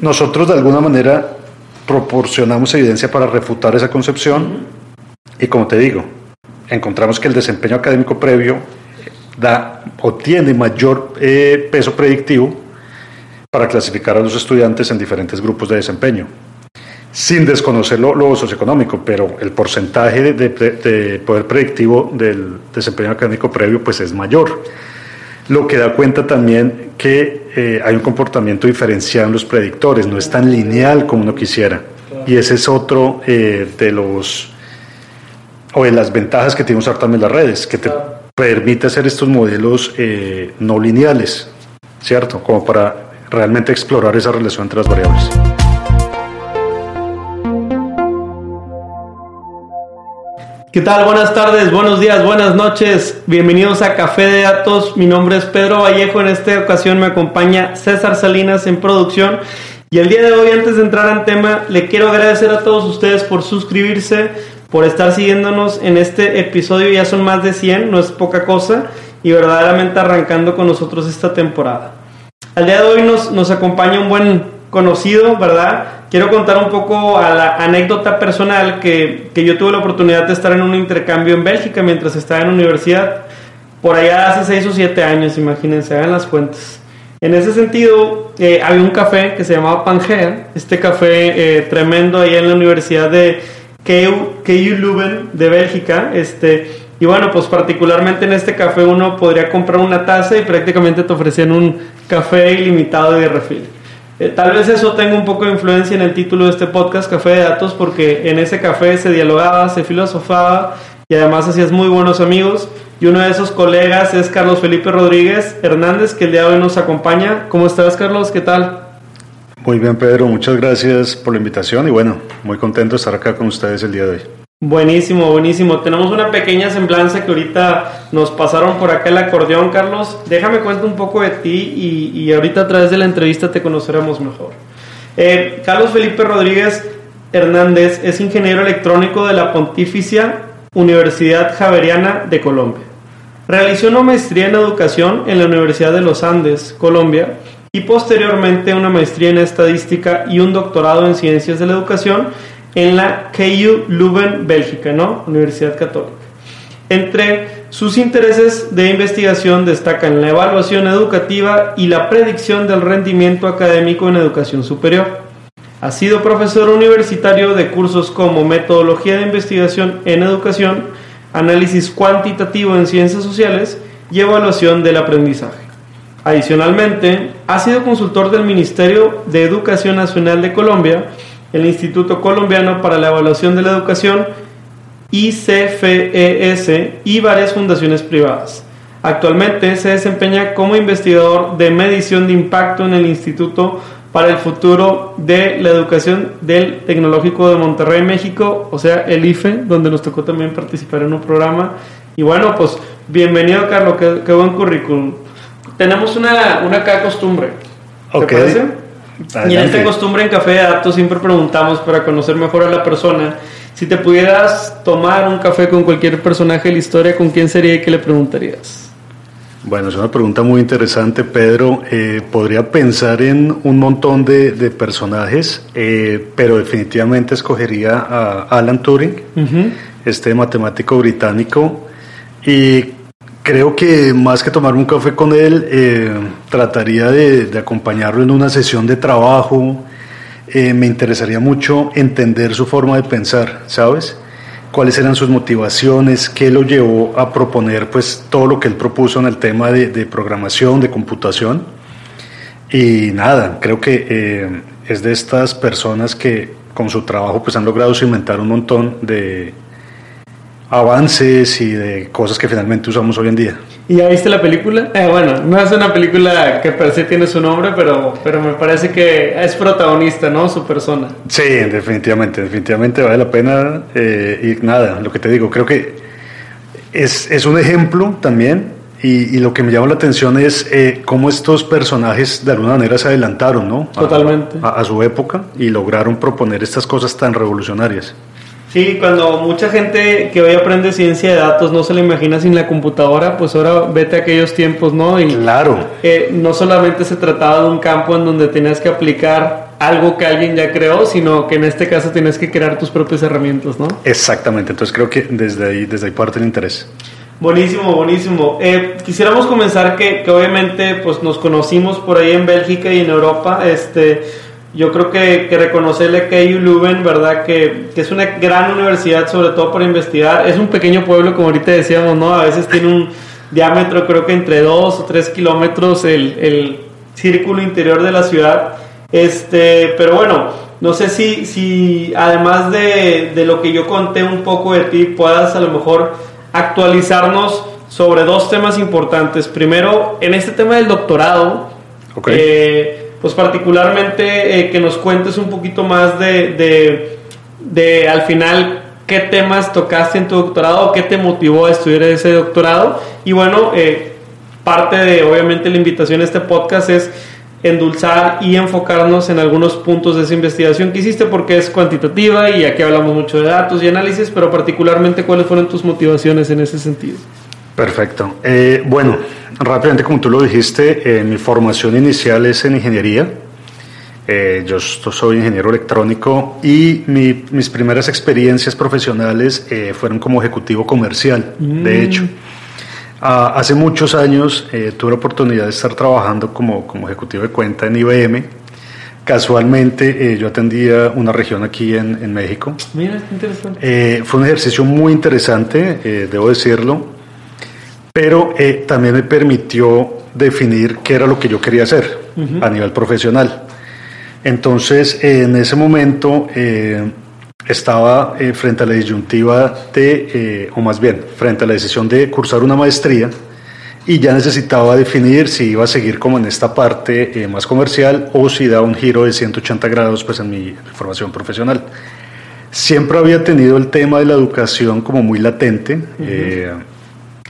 nosotros de alguna manera proporcionamos evidencia para refutar esa concepción y como te digo, encontramos que el desempeño académico previo da o tiene mayor eh, peso predictivo para clasificar a los estudiantes en diferentes grupos de desempeño, sin desconocer lo, socioeconómico, pero el porcentaje de, poder predictivo del desempeño académico previo pues es mayor, lo que da cuenta también que eh, hay un comportamiento diferenciado en los predictores, no es tan lineal como uno quisiera, y ese es otro eh, de los o de las ventajas que tiene usar también las redes, que te permite hacer estos modelos eh, no lineales, ¿cierto? Como para realmente explorar esa relación entre las variables. ¿Qué tal? Buenas tardes, buenos días, buenas noches. Bienvenidos a Café de Datos. Mi nombre es Pedro Vallejo. En esta ocasión me acompaña César Salinas en producción. Y el día de hoy, antes de entrar en tema, le quiero agradecer a todos ustedes por suscribirse, por estar siguiéndonos en este episodio. Ya son más de 100, no es poca cosa. Y verdaderamente arrancando con nosotros esta temporada. Al día de hoy nos, nos acompaña un buen conocido, ¿verdad? Quiero contar un poco a la anécdota personal que, que yo tuve la oportunidad de estar en un intercambio en Bélgica mientras estaba en universidad. Por allá hace 6 o 7 años, imagínense, hagan las cuentas. En ese sentido, eh, había un café que se llamaba Pangea, este café eh, tremendo ahí en la Universidad de KU, Leuven de Bélgica, este, y bueno, pues particularmente en este café uno podría comprar una taza y prácticamente te ofrecían un café ilimitado de refil. Eh, tal vez eso tenga un poco de influencia en el título de este podcast, Café de Datos, porque en ese café se dialogaba, se filosofaba y además hacías muy buenos amigos. Y uno de esos colegas es Carlos Felipe Rodríguez Hernández, que el día de hoy nos acompaña. ¿Cómo estás, Carlos? ¿Qué tal? Muy bien, Pedro, muchas gracias por la invitación y bueno, muy contento de estar acá con ustedes el día de hoy. Buenísimo, buenísimo. Tenemos una pequeña semblanza que ahorita nos pasaron por acá el acordeón, Carlos. Déjame cuento un poco de ti y, ahorita a través de la entrevista te conoceremos mejor. Eh, Carlos Felipe Rodríguez Hernández es ingeniero electrónico de la Pontificia Universidad Javeriana de Colombia. Realizó una maestría en educación en la Universidad de los Andes, Colombia, y posteriormente una maestría en estadística y un doctorado en ciencias de la educación en la KU Leuven, Bélgica, ¿no? Universidad Católica. Entre sus intereses de investigación destacan la evaluación educativa y la predicción del rendimiento académico en educación superior. Ha sido profesor universitario de cursos como metodología de investigación en educación, análisis cuantitativo en ciencias sociales y evaluación del aprendizaje. Adicionalmente, ha sido consultor del Ministerio de Educación Nacional de Colombia, el Instituto Colombiano para la Evaluación de la Educación, ICFES y varias fundaciones privadas. Actualmente se desempeña como investigador de medición de impacto en el Instituto para el Futuro de la Educación del Tecnológico de Monterrey, México, o sea, el IFE, donde nos tocó también participar en un programa. Y bueno, pues bienvenido, Carlos, qué buen currículum tenemos una, una costumbre. ¿Te parece? Y en esta costumbre en Café de Datos siempre preguntamos para conocer mejor a la persona. Si te pudieras tomar un café con cualquier personaje de la historia, ¿con quién sería y qué le preguntarías? Bueno, es una pregunta muy interesante, Pedro. Eh, podría pensar en un montón de, de personajes, eh, pero definitivamente escogería a Alan Turing, este matemático británico, y Creo que más que tomar un café con él, eh, trataría de, acompañarlo en una sesión de trabajo. Eh, me interesaría mucho entender su forma de pensar, ¿sabes? cuáles eran sus motivaciones, qué lo llevó a proponer pues todo lo que él propuso en el tema de, programación, de computación. Y nada, creo que eh, es de estas personas que con su trabajo pues han logrado cimentar un montón de, avances y de cosas que finalmente usamos hoy en día. ¿Y ya viste la película? Eh, bueno, no es una película que per se tiene su nombre, pero, pero me parece que es protagonista, ¿no? Su persona. Sí, definitivamente, definitivamente vale la pena. Eh, y nada, lo que te digo, creo que es, es un ejemplo también. Y, y, lo que me llama la atención es eh, cómo estos personajes de alguna manera se adelantaron, ¿no? Totalmente. a su época y lograron proponer estas cosas tan revolucionarias. Sí, cuando mucha gente que hoy aprende ciencia de datos no se la imagina sin la computadora, pues ahora vete a aquellos tiempos, ¿no? Y, claro. no solamente se trataba de un campo en donde tenías que aplicar algo que alguien ya creó, sino que en este caso tienes que crear tus propias herramientas, ¿no? Exactamente, entonces creo que desde ahí, desde ahí parte el interés. Buenísimo, buenísimo. Eh, quisiéramos comenzar que, que, obviamente pues nos conocimos por ahí en Bélgica y en Europa. Este, yo creo que, que reconocerle que Leuven, ¿verdad? Que, que, es una gran universidad, sobre todo para investigar. Es un pequeño pueblo, como ahorita decíamos, ¿no? A veces tiene un diámetro, creo que entre 2 o 3 kilómetros el, el, círculo interior de la ciudad. Este, pero bueno, no sé si, si además de, de lo que yo conté un poco de ti, puedas a lo mejor actualizarnos sobre dos temas importantes. Primero, en este tema del doctorado, okay. eh, pues particularmente eh, que nos cuentes un poquito más de, de, al final qué temas tocaste en tu doctorado, qué te motivó a estudiar ese doctorado. Y bueno, eh, parte de obviamente la invitación a este podcast es endulzar y enfocarnos en algunos puntos de esa investigación que hiciste porque es cuantitativa y aquí hablamos mucho de datos y análisis, pero particularmente cuáles fueron tus motivaciones en ese sentido. Perfecto. Eh, bueno, rápidamente como tú lo dijiste, eh, mi formación inicial es en ingeniería. Eh, yo soy ingeniero electrónico y mi, mis primeras experiencias profesionales eh, fueron como ejecutivo comercial, mm. de hecho. Ah, hace muchos años tuve la oportunidad de estar trabajando como, como ejecutivo de cuenta en IBM. Casualmente eh, yo atendía una región aquí en, en México. Mira, interesante. Eh, fue un ejercicio muy interesante, debo decirlo pero eh, también me permitió definir qué era lo que yo quería hacer a nivel profesional. Entonces, en ese momento eh, estaba eh, frente a la disyuntiva de, o más bien, frente a la decisión de cursar una maestría y ya necesitaba definir si iba a seguir como en esta parte más comercial o si daba un giro de 180 grados pues en mi formación profesional. Siempre había tenido el tema de la educación como muy latente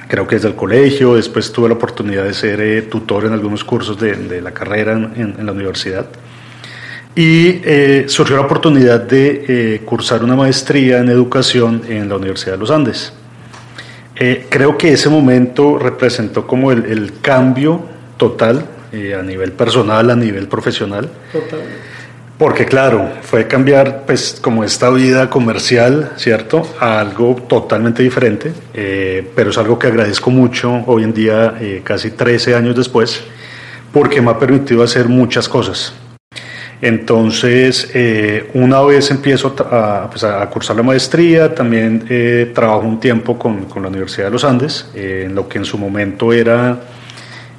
creo que desde el colegio, después tuve la oportunidad de ser eh, tutor en algunos cursos de, la carrera en, la universidad. Y eh, surgió la oportunidad de eh, cursar una maestría en educación en la Universidad de los Andes. Creo que ese momento representó como el, el cambio total a nivel personal, a nivel profesional. Totalmente porque claro, fue cambiar pues como esta vida comercial, ¿cierto? A algo totalmente diferente, eh, pero es algo que agradezco mucho hoy en día, eh, casi 13 años después, porque me ha permitido hacer muchas cosas. Entonces, eh, una vez empiezo a, pues, a, cursar la maestría, también trabajo un tiempo con, con, la Universidad de los Andes, en lo que en su momento era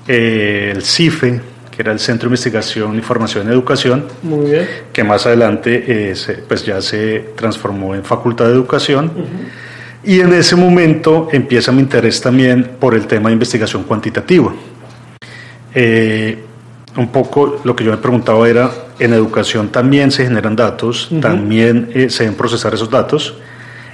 el CIFE, que era el Centro de Investigación y Formación en Educación, Muy bien. que más adelante eh, se, pues ya se transformó en Facultad de Educación. Uh -huh. Y en ese momento empieza mi interés también por el tema de investigación cuantitativa. Eh, un poco lo que yo me preguntaba era, en educación también se generan datos, uh -huh. también eh, se deben procesar esos datos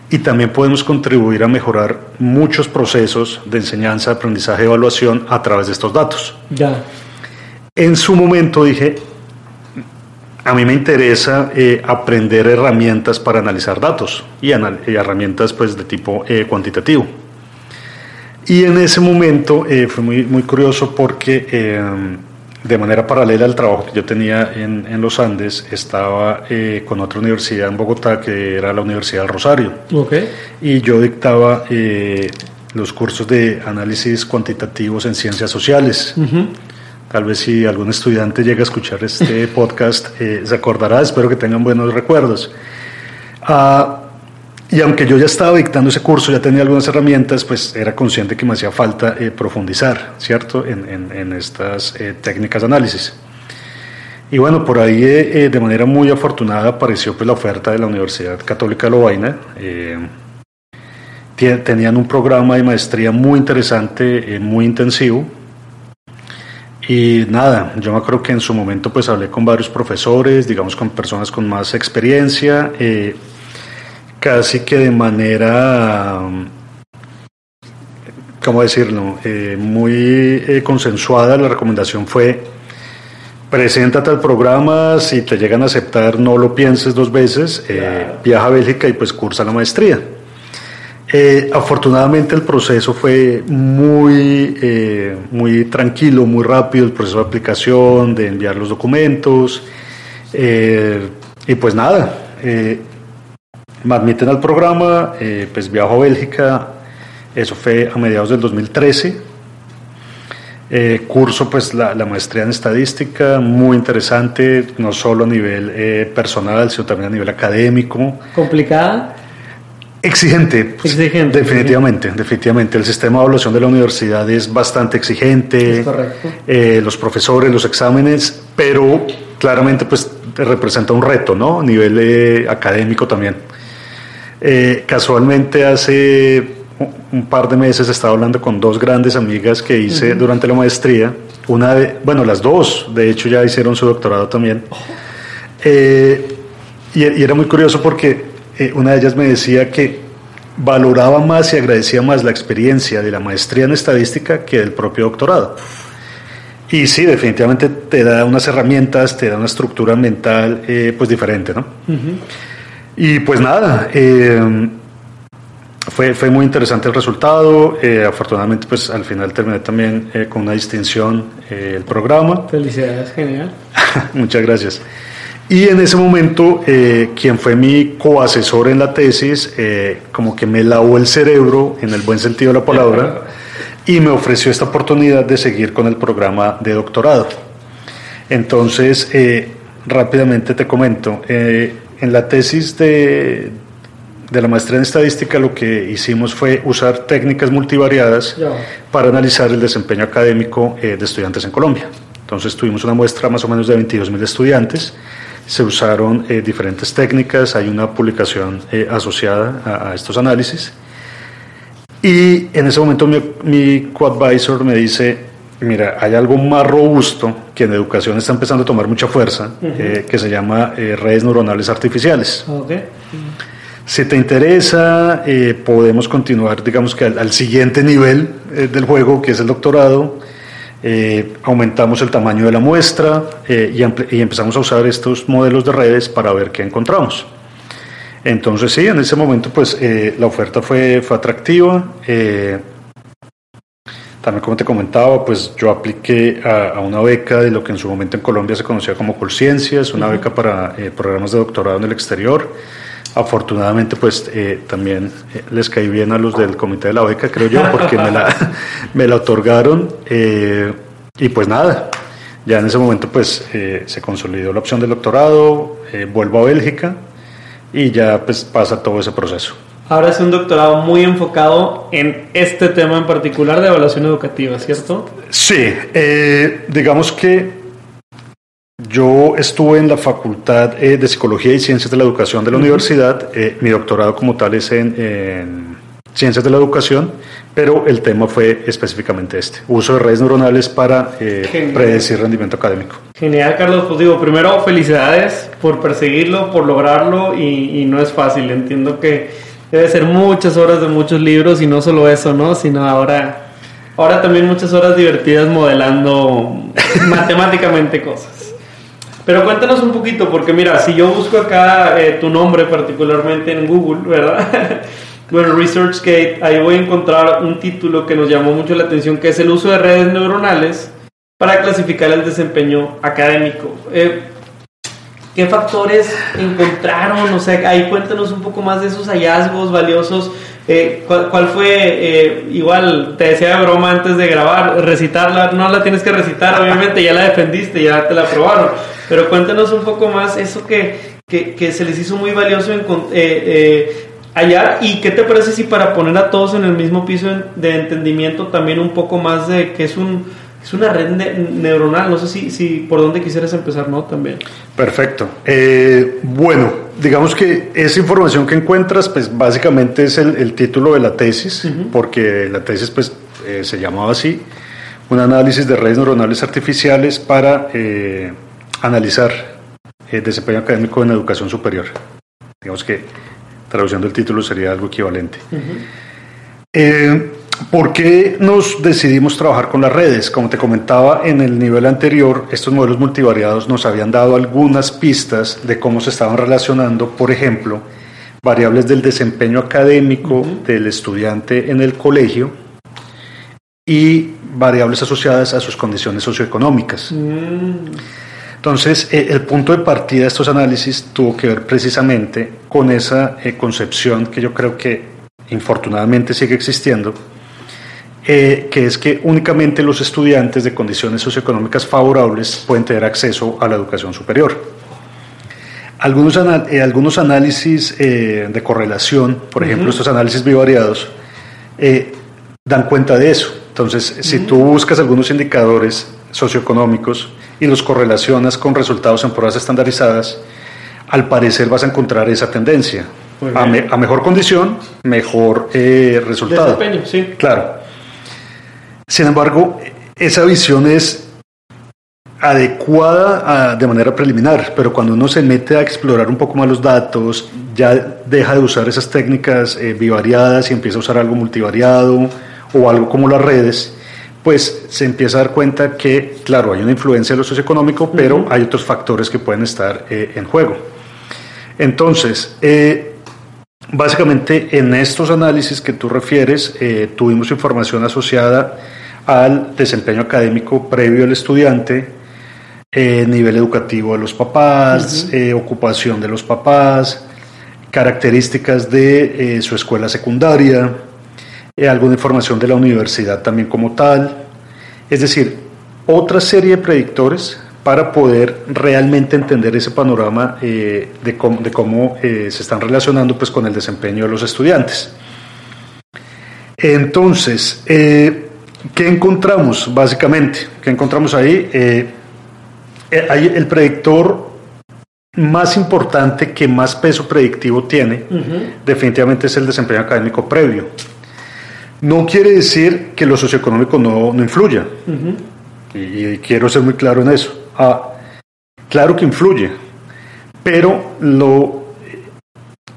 y también podemos contribuir a mejorar muchos procesos de enseñanza, aprendizaje, evaluación a través de estos datos. Ya. En su momento dije, a mí me interesa eh, aprender herramientas para analizar datos y, anal y herramientas pues, de tipo eh, cuantitativo. Y en ese momento eh, fue muy, muy curioso porque em, de manera paralela al trabajo que yo tenía en, en los Andes, estaba eh, con otra universidad en Bogotá que era la Universidad del Rosario. Okay. Y yo dictaba los cursos de análisis cuantitativos en ciencias sociales. Uh -huh. Tal vez si algún estudiante llega a escuchar este podcast, eh, se acordará, espero que tengan buenos recuerdos. Uh, y aunque yo ya estaba dictando ese curso, ya tenía algunas herramientas, pues era consciente que me hacía falta eh, profundizar, ¿cierto?, en, en, en estas eh, técnicas de análisis. Y bueno, por ahí eh, de manera muy afortunada apareció pues, la oferta de la Universidad Católica de Lovaina. Eh, tenían un programa de maestría muy interesante, muy intensivo, y nada, yo me acuerdo que en su momento pues hablé con varios profesores, digamos con personas con más experiencia, eh, casi que de manera, ¿cómo decirlo?, eh, muy eh, consensuada la recomendación fue, preséntate al programa, si te llegan a aceptar no lo pienses dos veces, eh, claro. viaja a Bélgica y pues cursa la maestría. Eh, afortunadamente el proceso fue muy, eh, muy tranquilo, muy rápido, el proceso de aplicación, de enviar los documentos. Eh, y pues nada, me admiten al programa, pues viajo a Bélgica, eso fue a mediados del 2013. curso pues la, maestría en estadística, muy interesante, no solo a nivel personal, sino también a nivel académico. ¿Complicada? Exigente, exigente definitivamente, definitivamente. El sistema de evaluación de la universidad es bastante exigente, es correcto. Eh, los profesores, los exámenes, pero claramente pues representa un reto, ¿no? A nivel eh, académico también. Eh, casualmente hace un par de meses estaba hablando con dos grandes amigas que hice durante la maestría. Una de, bueno, las dos, de hecho ya hicieron su doctorado también. Oh. y, y era muy curioso porque eh, una de ellas me decía que valoraba más y agradecía más la experiencia de la maestría en estadística que del propio doctorado. Y sí, definitivamente te da unas herramientas, te da una estructura mental eh, pues diferente, ¿no? Y pues nada, eh, fue, fue muy interesante el resultado. afortunadamente, pues al final terminé también con una distinción el programa. Felicidades, genial. Muchas gracias. Y en ese momento, eh, quien fue mi coasesor en la tesis, eh, como que me lavó el cerebro, en el buen sentido de la palabra, y me ofreció esta oportunidad de seguir con el programa de doctorado. Entonces, eh, rápidamente te comento, en la tesis de, de la maestría en estadística lo que hicimos fue usar técnicas multivariadas para analizar el desempeño académico de estudiantes en Colombia. Entonces tuvimos una muestra más o menos de 22.000 estudiantes se usaron eh, diferentes técnicas, hay una publicación eh, asociada a, estos análisis. Y en ese momento mi, mi co-advisor me dice, mira, hay algo más robusto que en educación está empezando a tomar mucha fuerza, eh, que se llama redes neuronales artificiales. Si te interesa, podemos continuar, digamos que al siguiente nivel del juego, que es el doctorado, eh, aumentamos el tamaño de la muestra eh, y, empezamos a usar estos modelos de redes para ver qué encontramos. Entonces sí, en ese momento pues eh, la oferta fue, fue atractiva. también como te comentaba, pues yo apliqué a, una beca de lo que en su momento en Colombia se conocía como Colciencias, una beca para programas de doctorado en el exterior. Afortunadamente, pues también les caí bien a los del comité de la beca, creo yo, porque me la, me la otorgaron. y pues nada, ya en ese momento pues se consolidó la opción del doctorado, vuelvo a Bélgica y ya pues pasa todo ese proceso. Ahora es un doctorado muy enfocado en este tema en particular de evaluación educativa, ¿cierto? Sí, digamos que yo estuve en la Facultad eh, de Psicología y Ciencias de la Educación de la universidad. Eh, mi doctorado como tal es en, Ciencias de la Educación, pero el tema fue específicamente este, uso de redes neuronales para eh, predecir rendimiento académico. Genial, Carlos. Pues digo, primero felicidades por perseguirlo, por lograrlo y, y no es fácil. Entiendo que debe ser muchas horas de muchos libros y no solo eso, ¿no? Sino ahora, ahora también muchas horas divertidas modelando matemáticamente cosas. Pero cuéntanos un poquito, porque mira, si yo busco acá eh, tu nombre particularmente en Google, ¿verdad? bueno, ResearchGate, ahí voy a encontrar un título que nos llamó mucho la atención, que es el uso de redes neuronales para clasificar el desempeño académico. Eh, ¿Qué factores encontraron? O sea, ahí cuéntanos un poco más de esos hallazgos valiosos. Eh, ¿cuál, fue, igual te decía de broma antes de grabar, recitarla, no la tienes que recitar, obviamente ya la defendiste, ya te la aprobaron, pero cuéntanos un poco más eso que, que, se les hizo muy valioso en, eh, eh, hallar y qué te parece si para poner a todos en el mismo piso de entendimiento también un poco más de que es un es una red neuronal, no sé si, si por dónde quisieras empezar, ¿no? También. Perfecto. Eh, bueno, digamos que esa información que encuentras, pues básicamente es el, título de la tesis, porque la tesis pues se llamaba así, un análisis de redes neuronales artificiales para analizar el desempeño académico en educación superior. Digamos que traduciendo el título sería algo equivalente. Eh, ¿Por qué nos decidimos trabajar con las redes? Como te comentaba en el nivel anterior, estos modelos multivariados nos habían dado algunas pistas de cómo se estaban relacionando, por ejemplo, variables del desempeño académico del estudiante en el colegio y variables asociadas a sus condiciones socioeconómicas. Mm. Entonces, eh, el punto de partida de estos análisis tuvo que ver precisamente con esa eh, concepción que yo creo que infortunadamente sigue existiendo, eh, que es que únicamente los estudiantes de condiciones socioeconómicas favorables pueden tener acceso a la educación superior. Algunos, algunos análisis de correlación, por ejemplo, estos análisis bivariados, dan cuenta de eso. Entonces, si tú buscas algunos indicadores socioeconómicos, y los correlacionas con resultados en pruebas estandarizadas, al parecer vas a encontrar esa tendencia. A, mejor condición, mejor eh, resultado. sí. Claro. Sin embargo, esa visión es adecuada de manera preliminar, pero cuando uno se mete a explorar un poco más los datos, ya deja de usar esas técnicas eh, bivariadas y empieza a usar algo multivariado o algo como las redes, pues se empieza a dar cuenta que, claro, hay una influencia de lo socioeconómico, pero hay otros factores que pueden estar eh, en juego. Entonces, eh, básicamente en estos análisis que tú refieres, eh, tuvimos información asociada al desempeño académico previo al estudiante, nivel educativo de los papás, ocupación de los papás, características de su escuela secundaria, eh, alguna información de la universidad también como tal, es decir, otra serie de predictores para poder realmente entender ese panorama eh, de cómo, de cómo eh, se están relacionando pues, con el desempeño de los estudiantes. Entonces, ¿qué encontramos básicamente? ¿Qué encontramos ahí? el predictor más importante que más peso predictivo tiene, definitivamente es el desempeño académico previo. No quiere decir que lo socioeconómico no, no influya. y, quiero ser muy claro en eso. Ah, claro que influye, pero lo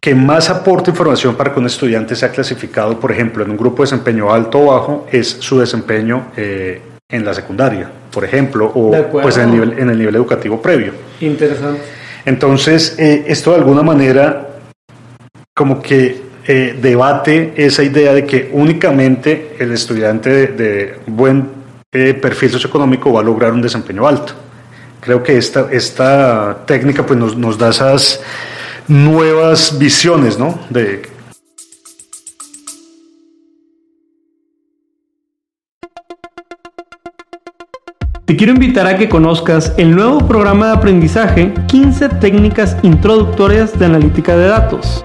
que más aporta información para que un estudiante sea clasificado, por ejemplo, en un grupo de desempeño alto o bajo, es su desempeño eh, en la secundaria, por ejemplo, o pues en el, nivel, en el nivel educativo previo. Interesante. Entonces, eh, esto de alguna manera como que eh, debate esa idea de que únicamente el estudiante de, buen eh, perfil socioeconómico va a lograr un desempeño alto. Creo que esta, esta técnica pues, nos, nos da esas nuevas visiones ¿no? de Te quiero invitar a que conozcas el nuevo programa de aprendizaje 15 técnicas introductorias de analítica de datos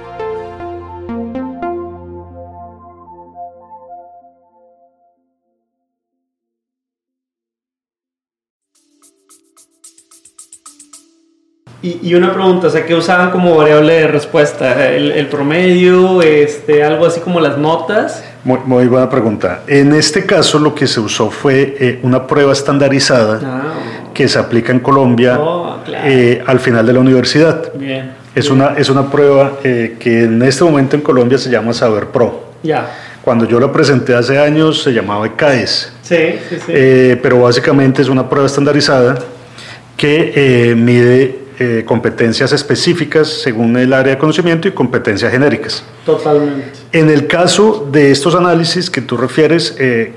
Y, una pregunta, o sea, ¿qué usaban como variable de respuesta? ¿El, promedio? Este, ¿Algo así como las notas? Muy, buena pregunta. En este caso lo que se usó fue eh, una prueba estandarizada ah, que se aplica en Colombia oh, eh, al final de la universidad. Bien, es, Una, es una prueba eh, que en este momento en Colombia se llama Saber Pro. Ya. Cuando yo la presenté hace años se llamaba ECAES. Sí, sí, sí. pero básicamente es una prueba estandarizada que mide eh, competencias específicas según el área de conocimiento y competencias genéricas. Totalmente. En el caso de estos análisis que tú refieres, eh,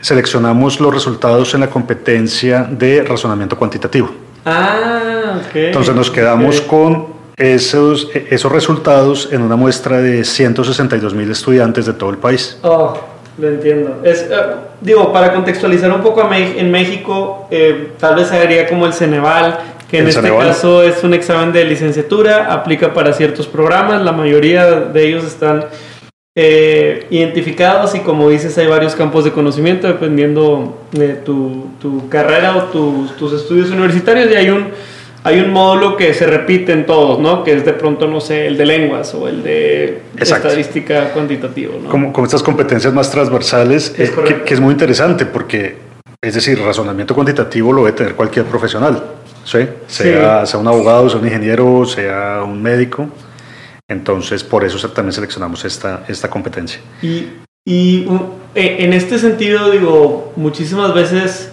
seleccionamos los resultados en la competencia de razonamiento cuantitativo. Ah, ok. Entonces nos quedamos con esos, esos resultados en una muestra de 162 mil estudiantes de todo el país. Oh, lo entiendo. Es, eh, digo, para contextualizar un poco en México, tal vez sería como el Ceneval, que en este caso es un examen de licenciatura, aplica para ciertos programas, la mayoría de ellos están eh, identificados y como dices hay varios campos de conocimiento dependiendo de tu, tu carrera o tus estudios universitarios y hay un, hay un módulo que se repite en todos, ¿no? Que es de pronto, no sé, el de lenguas o el de estadística cuantitativa, ¿no? Como, como estas competencias más transversales, eh, que, es muy interesante porque, es decir, razonamiento cuantitativo lo debe tener cualquier profesional, ¿sí? Sea, sea un abogado, sea un ingeniero, sea un médico. Entonces, por eso también seleccionamos esta, esta competencia. Y, y eh, en este sentido, digo, muchísimas veces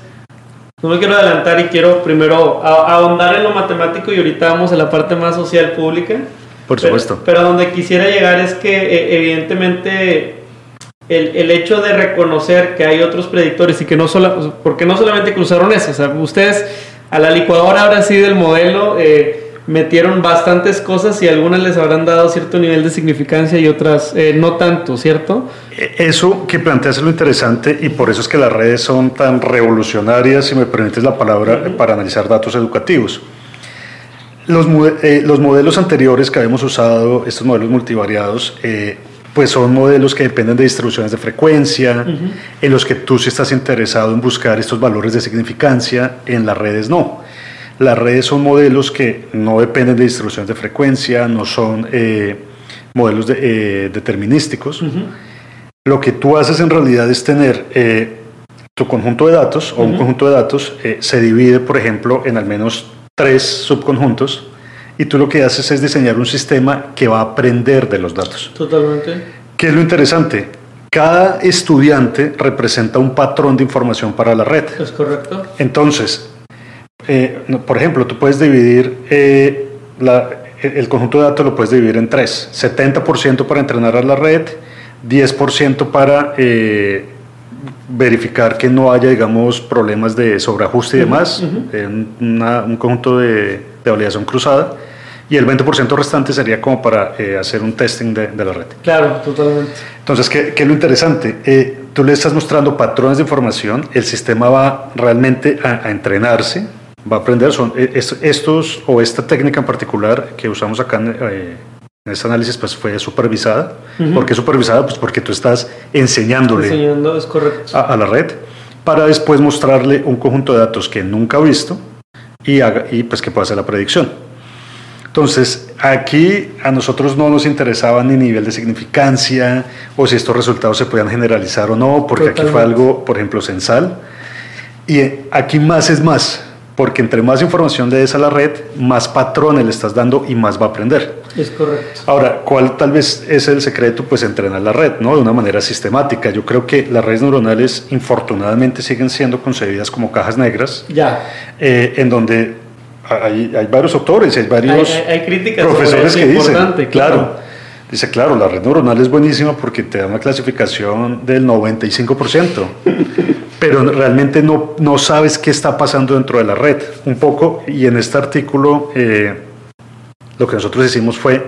no me quiero adelantar y quiero primero ahondar en lo matemático y ahorita vamos a la parte más social pública. Por supuesto. Pero, donde quisiera llegar es que e, evidentemente el, el, hecho de reconocer que hay otros predictores y que no solo, porque no solamente cruzaron eso, o sea, ustedes a la licuadora ahora sí del modelo eh, metieron bastantes cosas y algunas les habrán dado cierto nivel de significancia y otras eh, no tanto, ¿cierto? E, eso que planteas es lo interesante y por eso es que las redes son tan revolucionarias, si me permites la palabra, para analizar datos educativos. Los, eh, los, modelos anteriores que habíamos usado, estos modelos multivariados, pues son modelos que dependen de distribuciones de frecuencia, en los que tú si estás interesado en buscar estos valores de significancia, en las redes no. Las redes son modelos que no dependen de distribuciones de frecuencia, no son eh, modelos eh, determinísticos. Lo que tú haces en realidad es tener eh, tu conjunto de datos o un conjunto de datos se divide, por ejemplo, en al menos tres subconjuntos y tú lo que haces es diseñar un sistema que va a aprender de los datos. Totalmente. ¿Qué es lo interesante? Cada estudiante representa un patrón de información para la red. Es correcto. Entonces, eh, por ejemplo, tú puedes dividir eh, el conjunto de datos, lo puedes dividir en tres. 70% para entrenar a la red, 10% para eh, verificar que no haya, digamos, problemas de sobreajuste y demás, un conjunto de, validación cruzada, y el 20% restante sería como para hacer un testing de, la red. Claro, totalmente. Entonces, ¿qué, es lo interesante? tú le estás mostrando patrones de información, el sistema va realmente a entrenarse, va a aprender son eh, estos o esta técnica en particular que usamos acá en, eh, este análisis pues fue supervisada. ¿Por qué supervisada? Pues porque tú estás enseñándole Enseñando, es correcto. A, la red para después mostrarle un conjunto de datos que nunca ha visto y, haga, y pues que pueda hacer la predicción. Entonces, aquí a nosotros no nos interesaba ni nivel de significancia o si estos resultados se podían generalizar o no, porque aquí fue algo, por ejemplo, censal. Y aquí más es más porque entre más información le des a la red, más patrones le estás dando y más va a aprender. Es correcto. Ahora, ¿cuál tal vez es el secreto? Pues entrenar la red, ¿no? De una manera sistemática. Yo creo que las redes neuronales, infortunadamente, siguen siendo concebidas como cajas negras. Ya. Eh, en donde hay, hay, varios autores, hay varios hay, críticas profesores que dicen, claro Dice, claro, la red neuronal es buenísima porque te da una clasificación del 95%, pero realmente no, no sabes qué está pasando dentro de la red. Un poco, y en este artículo eh, lo que nosotros hicimos fue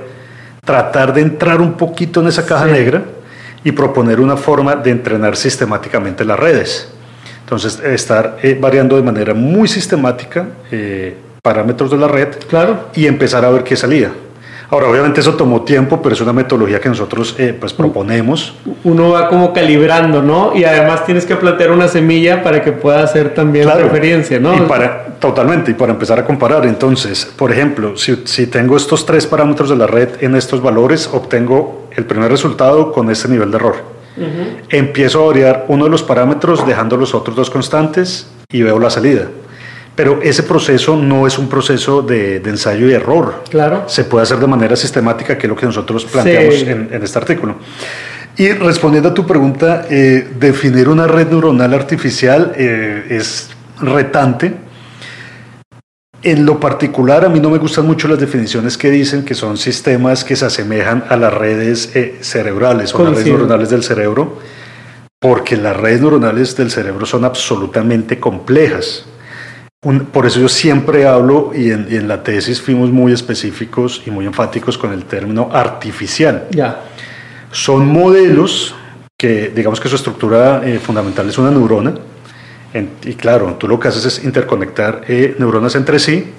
tratar de entrar un poquito en esa caja negra y proponer una forma de entrenar sistemáticamente las redes. Entonces, estar eh, variando de manera muy sistemática eh, parámetros de la red claro. y empezar a ver qué salía. Ahora, obviamente eso tomó tiempo, pero es una metodología que nosotros eh, pues proponemos. Uno va como calibrando, ¿no? Y además tienes que plantear una semilla para que pueda hacer también la referencia, ¿no? Y para, totalmente, y para empezar a comparar. Entonces, por ejemplo, si, si tengo estos tres parámetros de la red en estos valores, obtengo el primer resultado con este nivel de error. Empiezo a variar uno de los parámetros dejando los otros dos constantes y veo la salida. Pero ese proceso no es un proceso de, ensayo y error. Claro. Se puede hacer de manera sistemática, que es lo que nosotros planteamos en, este artículo. Y respondiendo a tu pregunta, eh, definir una red neuronal artificial eh, es retante. En lo particular, a mí no me gustan mucho las definiciones que dicen que son sistemas que se asemejan a las redes eh, cerebrales o las redes neuronales del cerebro, porque las redes neuronales del cerebro son absolutamente complejas por eso yo siempre hablo y en, la tesis fuimos muy específicos y muy enfáticos con el término artificial. Ya. Son modelos que digamos que su estructura eh, fundamental es una neurona. y claro, tú lo que haces es interconectar eh, neuronas entre sí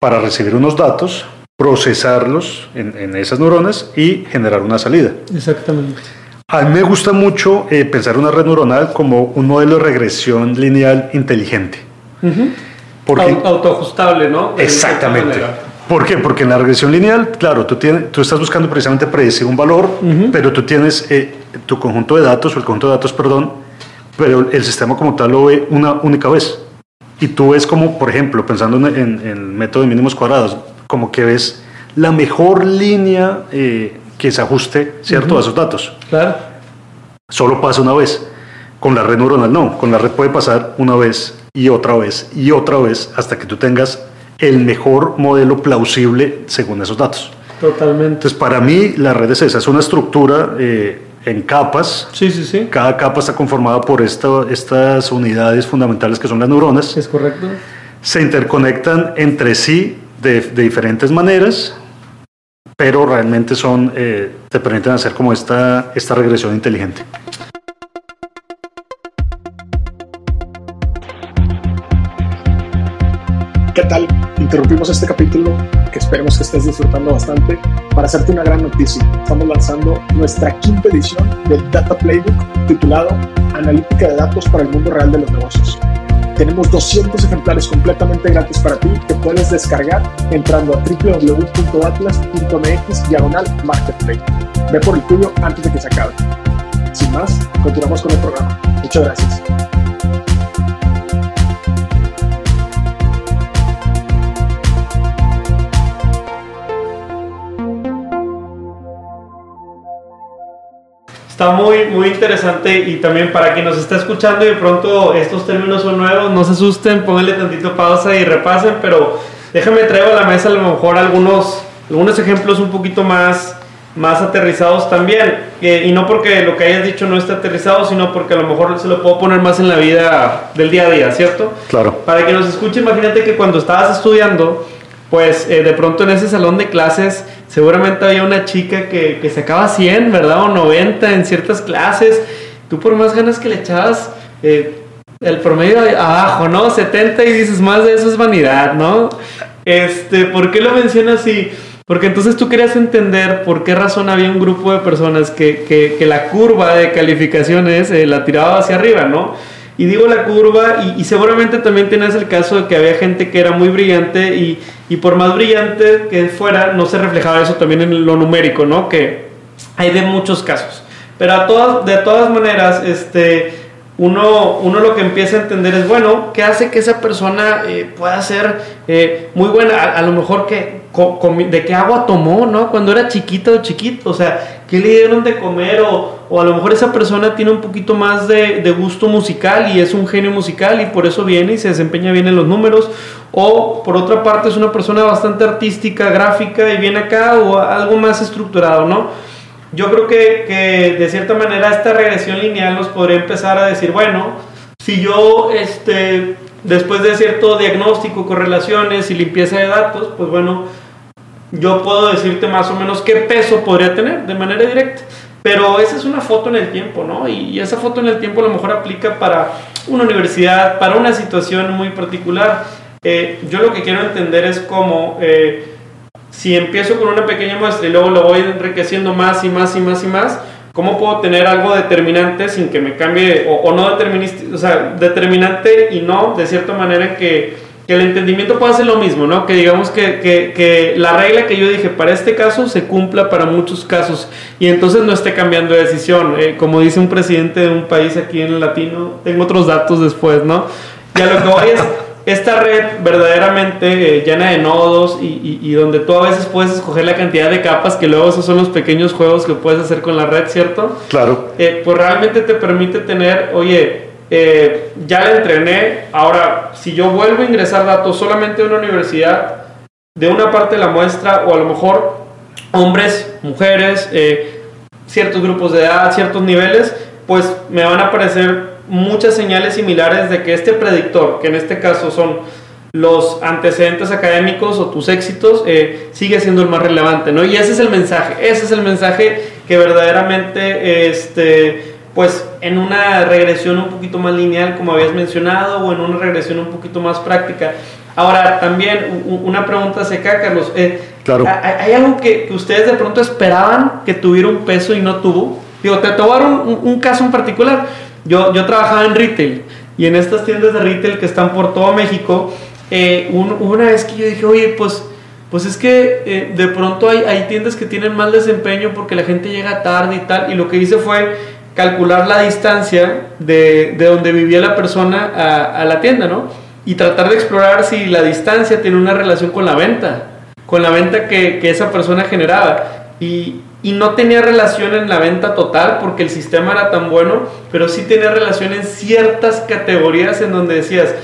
para recibir unos datos, procesarlos en, esas neuronas y generar una salida. Exactamente. A mí me gusta mucho eh, pensar una red neuronal como un modelo de regresión lineal inteligente. Porque, autoajustable, ¿no? Exactamente. ¿Por qué? Porque en la regresión lineal, claro, tú, tienes, tú estás buscando precisamente predecir un valor, pero tú tienes eh, tu conjunto de datos, o el conjunto de datos, perdón, pero el sistema como tal lo ve una única vez. Y tú ves como, por ejemplo, pensando en, el método de mínimos cuadrados, como que ves la mejor línea eh, que se ajuste, ¿cierto?, a esos datos. Claro. Solo pasa una vez. Con la red neuronal no. Con la red puede pasar una vez y otra vez y otra vez hasta que tú tengas el mejor modelo plausible según esos datos. Totalmente. Entonces, para mí, la red es esa, es una estructura eh, en capas. Sí, sí, sí. Cada capa está conformada por estas unidades fundamentales que son las neuronas. Es correcto. Se interconectan entre sí de, diferentes maneras, pero realmente son, eh, te permiten hacer como esta, esta regresión inteligente. ¿Qué tal? Interrumpimos este capítulo que esperemos que estés disfrutando bastante para hacerte una gran noticia. Estamos lanzando nuestra quinta edición del Data Playbook titulado Analítica de Datos para el Mundo Real de los Negocios. Tenemos 200 ejemplares completamente gratis para ti que puedes descargar entrando a www.atlas.mx diagonal marketplace. Ve por el tuyo antes de que se acabe. Sin más, continuamos con el programa. Muchas gracias. Está muy, muy interesante y también para quien nos está escuchando y de pronto estos términos son nuevos, no se asusten, pónganle tantito pausa y repasen, pero déjame traer a la mesa a lo mejor algunos, algunos ejemplos un poquito más, más aterrizados también. Eh, y no porque lo que hayas dicho no esté aterrizado, sino porque a lo mejor se lo puedo poner más en la vida del día a día, ¿cierto? Claro. Para que nos escuche, imagínate que cuando estabas estudiando, pues eh, de pronto en ese salón de clases seguramente había una chica que, que sacaba 100, ¿verdad? O 90 en ciertas clases. Tú por más ganas que le echabas, eh, el promedio abajo, ¿no? 70 y dices, más de eso es vanidad, ¿no? Este, ¿por qué lo mencionas así? Porque entonces tú querías entender por qué razón había un grupo de personas que, que, la curva de calificaciones eh, la tiraba hacia arriba, ¿no? Y digo la curva, y, seguramente también tienes el caso de que había gente que era muy brillante y, y, por más brillante que fuera, no se reflejaba eso también en lo numérico, ¿no? Que hay de muchos casos. Pero a todas, de todas maneras, este, uno, uno lo que empieza a entender es, bueno, ¿qué hace que esa persona eh, pueda ser eh, muy buena? A, lo mejor que, de qué agua tomó, ¿no? Cuando era chiquita o chiquito, o sea, qué le dieron de comer o, o, a lo mejor esa persona tiene un poquito más de, de, gusto musical y es un genio musical y por eso viene y se desempeña bien en los números o por otra parte es una persona bastante artística, gráfica y viene acá o algo más estructurado, ¿no? Yo creo que, que de cierta manera esta regresión lineal nos podría empezar a decir, bueno, si yo este, después de cierto diagnóstico, correlaciones y limpieza de datos, pues bueno, yo puedo decirte más o menos qué peso podría tener de manera directa. Pero esa es una foto en el tiempo, ¿no? Y esa foto en el tiempo a lo mejor aplica para una universidad, para una situación muy particular. Eh, yo lo que quiero entender es cómo, eh, si empiezo con una pequeña muestra y luego lo voy enriqueciendo más y más y más y más, ¿cómo puedo tener algo determinante sin que me cambie, o, o no determinante, o sea, determinante y no, de cierta manera que que el entendimiento pueda ser lo mismo, ¿no? Que digamos que, que, que, la regla que yo dije para este caso se cumpla para muchos casos y entonces no esté cambiando de decisión. Eh, como dice un presidente de un país aquí en el latino, tengo otros datos después, ¿no? Ya lo que voy es esta red verdaderamente eh, llena de nodos y, y, y, donde tú a veces puedes escoger la cantidad de capas, que luego esos son los pequeños juegos que puedes hacer con la red, ¿cierto? Claro. Eh, pues realmente te permite tener, oye, eh, ya la entrené. Ahora, si yo vuelvo a ingresar datos solamente de una universidad, de una parte de la muestra, o a lo mejor hombres, mujeres, eh, ciertos grupos de edad, ciertos niveles, pues me van a aparecer muchas señales similares de que este predictor, que en este caso son los antecedentes académicos o tus éxitos, eh, sigue siendo el más relevante, ¿no? Y ese es el mensaje, ese es el mensaje que verdaderamente este, pues en una regresión un poquito más lineal, como habías mencionado, o en una regresión un poquito más práctica. Ahora, también una pregunta seca, Carlos. Eh, claro. ¿Hay algo que, ustedes de pronto esperaban que tuviera un peso y no tuvo? Digo, te, te voy a dar un, caso en particular. Yo, yo trabajaba en retail y en estas tiendas de retail que están por todo México, eh, una vez que yo dije, oye, pues, pues es que eh, de pronto hay, hay tiendas que tienen mal desempeño porque la gente llega tarde y tal, y lo que hice fue calcular la distancia de, de donde vivía la persona a, la tienda, ¿no? Y tratar de explorar si la distancia tiene una relación con la venta, con la venta que, que esa persona generaba. Y, y, no tenía relación en la venta total porque el sistema era tan bueno, pero sí tenía relación en ciertas categorías en donde decías,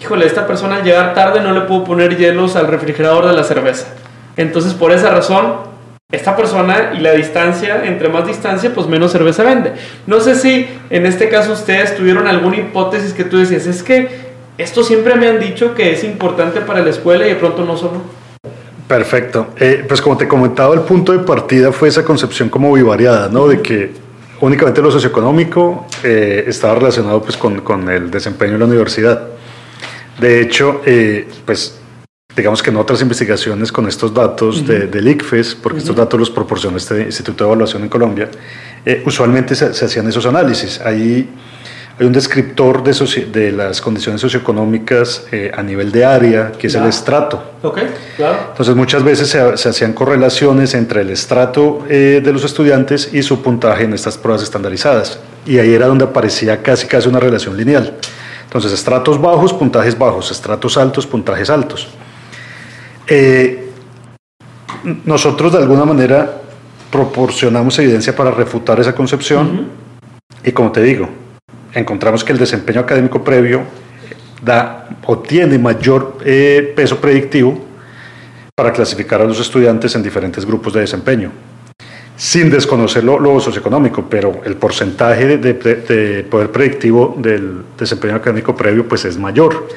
híjole, esta persona al llegar tarde no le puedo poner hielos al refrigerador de la cerveza. Entonces, por esa razón, esta persona y la distancia, entre más distancia, pues menos cerveza vende. No sé si en este caso ustedes tuvieron alguna hipótesis que tú decías, es que esto siempre me han dicho que es importante para la escuela y de pronto no solo. Perfecto. Eh, pues como te comentaba, el punto de partida fue esa concepción como bivariada, ¿no? De que únicamente lo socioeconómico eh, estaba relacionado pues con, el desempeño en la universidad. De hecho, eh, pues digamos que en otras investigaciones con estos datos de, del ICFES, porque estos datos los proporciona este Instituto de Evaluación en Colombia, eh, usualmente se, se, hacían esos análisis. Ahí hay un descriptor de, de las condiciones socioeconómicas eh, a nivel de área, que es el estrato. Okay, claro. Entonces muchas veces se, se hacían correlaciones entre el estrato eh, de los estudiantes y su puntaje en estas pruebas estandarizadas. Y ahí era donde aparecía casi casi una relación lineal. Entonces, estratos bajos, puntajes bajos, estratos altos, puntajes altos. Eh, nosotros de alguna manera proporcionamos evidencia para refutar esa concepción uh -huh. y como te digo, encontramos que el desempeño académico previo da o tiene mayor eh, peso predictivo para clasificar a los estudiantes en diferentes grupos de desempeño, sin desconocer lo, lo socioeconómico, pero el porcentaje de, de, de, poder predictivo del desempeño académico previo pues es mayor,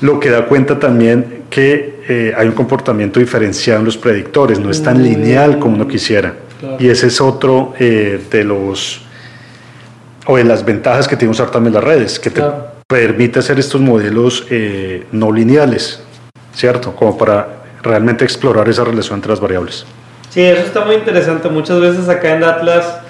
lo que da cuenta también que eh, hay un comportamiento diferenciado en los predictores, no es tan lineal como uno quisiera. Claro. Y ese es otro eh, de los o de las ventajas que tiene usar también las redes, que claro. te permite hacer estos modelos eh, no lineales, ¿cierto? Como para realmente explorar esa relación entre las variables. Sí, eso está muy interesante. Muchas veces acá en Atlas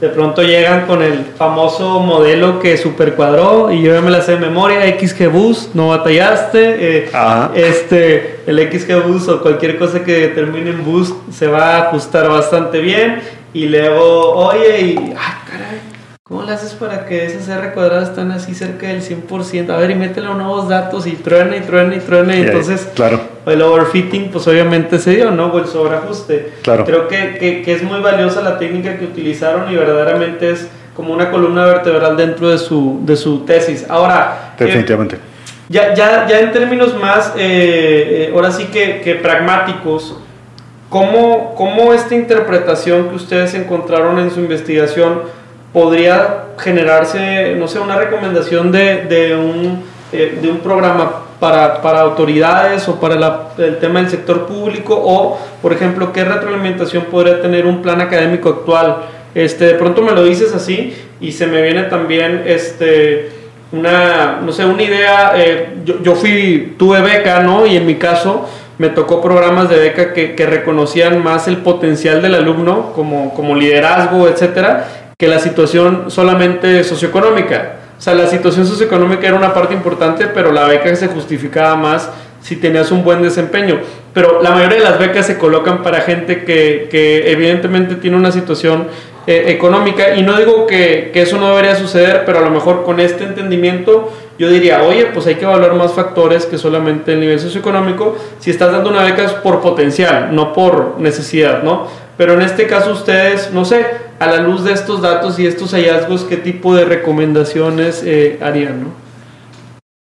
de pronto llegan con el famoso modelo que super cuadró y yo ya me la sé de memoria, XG Bus, no batallaste, eh, este, el XG Bus o cualquier cosa que termine en Bus se va a ajustar bastante bien y luego, oye, y, ah, caray, ¿cómo le haces para que esas R cuadradas están así cerca del 100%? A ver, y métele nuevos datos y truena y truena y truena y entonces... Claro el overfitting pues obviamente se dio, ¿no? O el sobreajuste. Claro. Creo que, que, que, es muy valiosa la técnica que utilizaron y verdaderamente es como una columna vertebral dentro de su, de su tesis. Ahora... Definitivamente. Eh, ya, ya, ya en términos más, eh, eh, ahora sí que, que pragmáticos, ¿cómo, ¿cómo esta interpretación que ustedes encontraron en su investigación podría generarse, no sé, una recomendación de, de, un, eh, de un programa para, para autoridades o para la, el tema del sector público o, por ejemplo, qué retroalimentación podría tener un plan académico actual. Este, de pronto me lo dices así y se me viene también este, una, no sé, una idea, eh, yo, yo fui, tuve beca, ¿no? Y en mi caso me tocó programas de beca que, que reconocían más el potencial del alumno como, como liderazgo, etcétera, que la situación solamente socioeconómica. O sea, la situación socioeconómica era una parte importante, pero la beca se justificaba más si tenías un buen desempeño. Pero la mayoría de las becas se colocan para gente que, que evidentemente tiene una situación eh, económica. Y no digo que, que, eso no debería suceder, pero a lo mejor con este entendimiento yo diría, oye, pues hay que evaluar más factores que solamente el nivel socioeconómico. Si estás dando una beca es por potencial, no por necesidad, ¿no? Pero en este caso ustedes, no sé, a la luz de estos datos y estos hallazgos, ¿qué tipo de recomendaciones eh, harían? ¿no?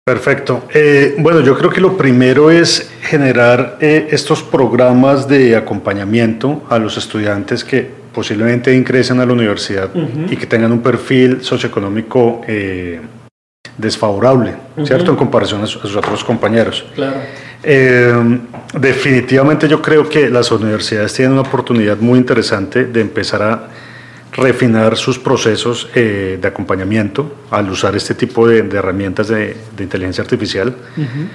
Perfecto. Eh, bueno, yo creo que lo primero es generar eh, estos programas de acompañamiento a los estudiantes que posiblemente ingresen a la universidad uh -huh. y que tengan un perfil socioeconómico eh, desfavorable, uh -huh. ¿cierto? En comparación a, su, a sus otros compañeros. Claro. Definitivamente yo creo que las universidades tienen una oportunidad muy interesante de empezar a refinar sus procesos eh, de acompañamiento al usar este tipo de, de herramientas de, de, inteligencia artificial. Uh -huh.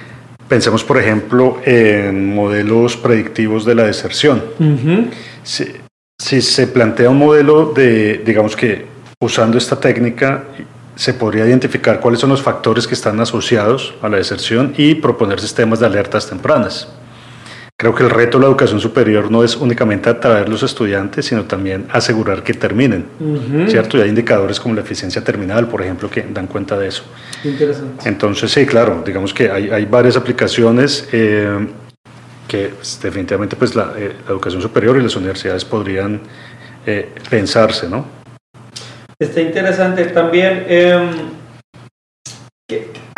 Pensemos, por ejemplo, en modelos predictivos de la deserción. Uh -huh. si, si, se plantea un modelo de, digamos que usando esta técnica, se podría identificar cuáles son los factores que están asociados a la deserción y proponer sistemas de alertas tempranas. Creo que el reto de la educación superior no es únicamente atraer los estudiantes, sino también asegurar que terminen, ¿cierto? Y hay indicadores como la eficiencia terminal, por ejemplo, que dan cuenta de eso. Interesante. Entonces, sí, claro, digamos que hay, hay varias aplicaciones eh, que pues, definitivamente pues, la, eh, la, educación superior y las universidades podrían eh, pensarse, ¿no? Está interesante también.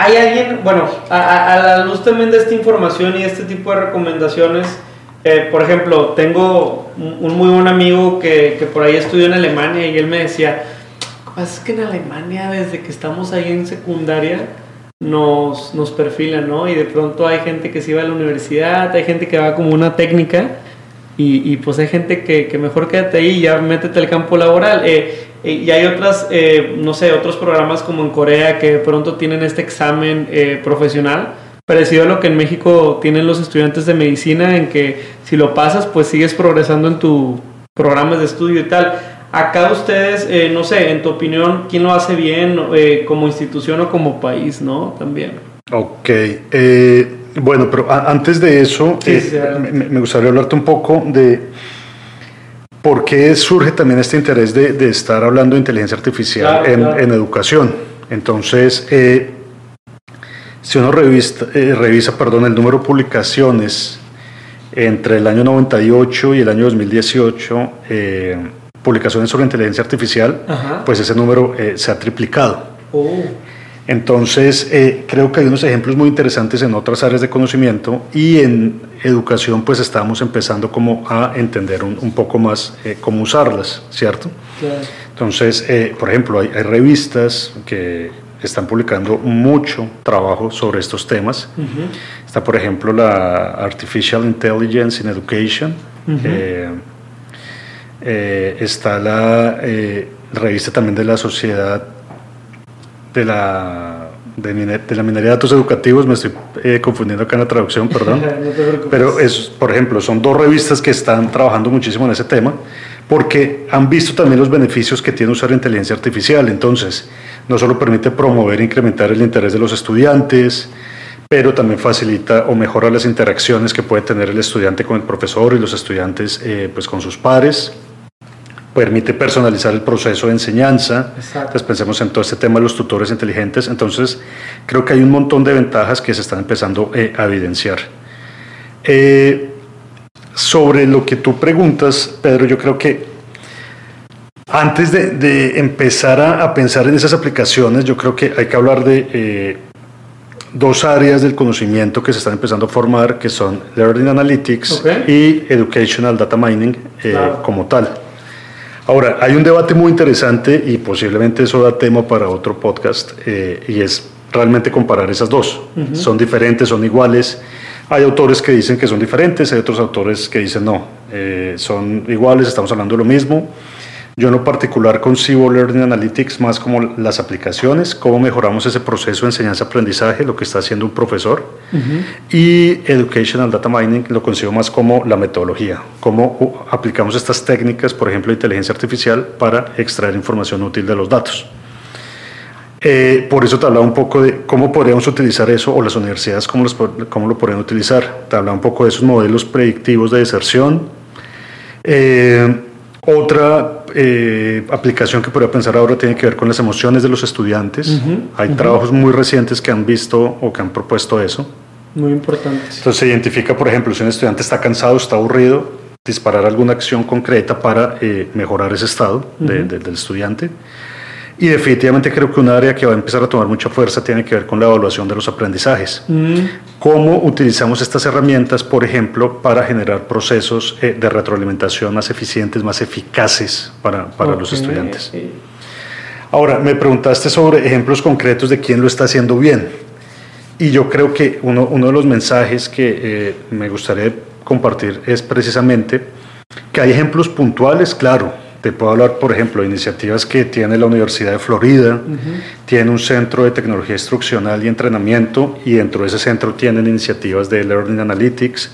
Hay alguien, bueno, a, a, la luz también de esta información y este tipo de recomendaciones, eh, por ejemplo, tengo un, un, muy buen amigo que, que, por ahí estudió en Alemania y él me decía, es que en Alemania desde que estamos ahí en secundaria nos, nos perfilan, ¿no? Y de pronto hay gente que se va a la universidad, hay gente que va como una técnica y, y pues hay gente que, que, mejor quédate ahí y ya métete al campo laboral. Eh, y hay otras, eh, no sé, otros programas como en Corea que pronto tienen este examen eh, profesional, parecido a lo que en México tienen los estudiantes de medicina, en que si lo pasas, pues sigues progresando en tu programas de estudio y tal. Acá ustedes, eh, no sé, en tu opinión, ¿quién lo hace bien eh, como institución o como país, no? También. Ok. bueno, pero antes de eso, sí, sí, me, me gustaría hablarte un poco de ¿Por qué surge también este interés de, de estar hablando de inteligencia artificial claro, en, claro. en, educación? Entonces, eh, si uno revista, eh, revisa perdón, el número de publicaciones entre el año 98 y el año 2018, eh, publicaciones sobre inteligencia artificial, Ajá. pues ese número eh, se ha triplicado. Oh. Entonces, eh, creo que hay unos ejemplos muy interesantes en otras áreas de conocimiento y en educación pues estamos empezando como a entender un, un poco más eh, cómo usarlas, ¿cierto? Claro. Entonces, eh, por ejemplo, hay, hay, revistas que están publicando mucho trabajo sobre estos temas. Uh -huh. Está, por ejemplo, la Artificial Intelligence in Education. Uh -huh. está la revista también de la Sociedad de la, de, de, la minería de datos educativos, me estoy eh, confundiendo acá en la traducción, perdón. no Pero es, por ejemplo, son dos revistas que están trabajando muchísimo en ese tema porque han visto también los beneficios que tiene usar la inteligencia artificial. Entonces, no solo permite promover e incrementar el interés de los estudiantes, pero también facilita o mejora las interacciones que puede tener el estudiante con el profesor y los estudiantes eh, pues con sus pares permite personalizar el proceso de enseñanza. Exacto. Entonces pensemos en todo este tema de los tutores inteligentes. Entonces creo que hay un montón de ventajas que se están empezando eh, a evidenciar. Eh, sobre lo que tú preguntas, Pedro, yo creo que antes de, de empezar a, a, pensar en esas aplicaciones, yo creo que hay que hablar de eh, dos áreas del conocimiento que se están empezando a formar, que son Learning Analytics okay. y Educational Data Mining claro. como tal. Ahora, hay un debate muy interesante y posiblemente eso da tema para otro podcast eh, y es realmente comparar esas dos. Uh -huh. Son diferentes, son iguales. Hay autores que dicen que son diferentes, hay otros autores que dicen no, eh, son iguales, estamos hablando de lo mismo. Yo en lo particular concibo Learning Analytics más como las aplicaciones, cómo mejoramos ese proceso de enseñanza-aprendizaje, lo que está haciendo un profesor. Uh -huh. Y Educational Data Mining lo concibo más como la metodología, cómo aplicamos estas técnicas, por ejemplo, de inteligencia artificial, para extraer información útil de los datos. Eh, por eso te hablaba un poco de cómo podríamos utilizar eso, o las universidades cómo, los, cómo lo podrían utilizar. Te hablaba un poco de esos modelos predictivos de deserción. Eh, otra eh, aplicación que podría pensar ahora tiene que ver con las emociones de los estudiantes. Uh -huh, Hay uh -huh. trabajos muy recientes que han visto o que han propuesto eso. Muy importante. Entonces se identifica, por ejemplo, si un estudiante está cansado, está aburrido, disparar alguna acción concreta para eh, mejorar ese estado uh -huh. de, de, del estudiante. Y definitivamente creo que un área que va a empezar a tomar mucha fuerza tiene que ver con la evaluación de los aprendizajes. Mm. Cómo utilizamos estas herramientas, por ejemplo, para generar procesos eh, de retroalimentación más eficientes, más eficaces para, para okay. los estudiantes. Ahora, me preguntaste sobre ejemplos concretos de quién lo está haciendo bien. Y yo creo que uno, uno de los mensajes que eh, me gustaría compartir es precisamente que hay ejemplos puntuales, claro, te puedo hablar, por ejemplo, de iniciativas que tiene la Universidad de Florida, uh -huh. tiene un centro de tecnología instruccional y entrenamiento y dentro de ese centro tienen iniciativas de Learning Analytics.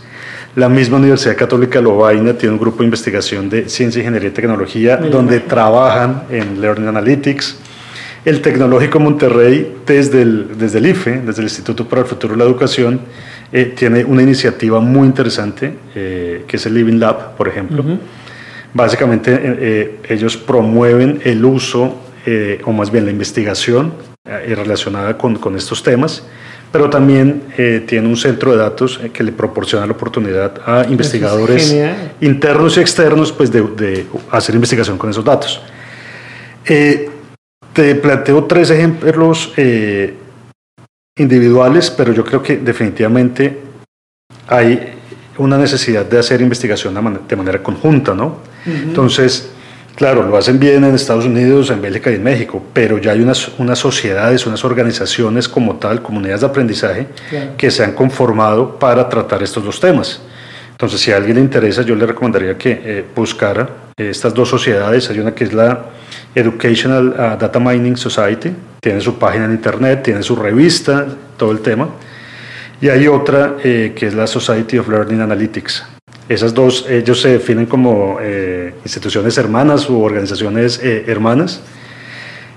La misma Universidad Católica Lovaina tiene un grupo de investigación de ciencia, ingeniería y tecnología Muy donde bien. trabajan en Learning Analytics. el Tecnológico Monterrey, desde el, desde el IFE, desde el Instituto para el Futuro de la Educación, eh, tiene una iniciativa muy interesante, eh, que es el Living Lab, por ejemplo. Básicamente, ellos promueven el uso, o más bien la investigación relacionada con, con estos temas pero también eh, tiene un centro de datos eh, que le proporciona la oportunidad a investigadores internos y externos pues, de, hacer investigación con esos datos. Eh, te planteo tres ejemplos individuales, pero yo creo que definitivamente hay una necesidad de hacer investigación de manera conjunta, ¿no? Entonces, Claro, lo hacen bien en Estados Unidos, en Bélgica y en México, pero ya hay unas, unas sociedades, unas organizaciones como tal, comunidades de aprendizaje, que se han conformado para tratar estos dos temas. Entonces, si a alguien le interesa, yo le recomendaría que eh, buscara eh, estas dos sociedades. Hay una que es la Educational uh, Data Mining Society, tiene su página en internet, tiene su revista, todo el tema. Y hay otra eh, que es la Society of Learning Analytics, esas dos, ellos se definen como eh, instituciones hermanas u organizaciones eh, hermanas.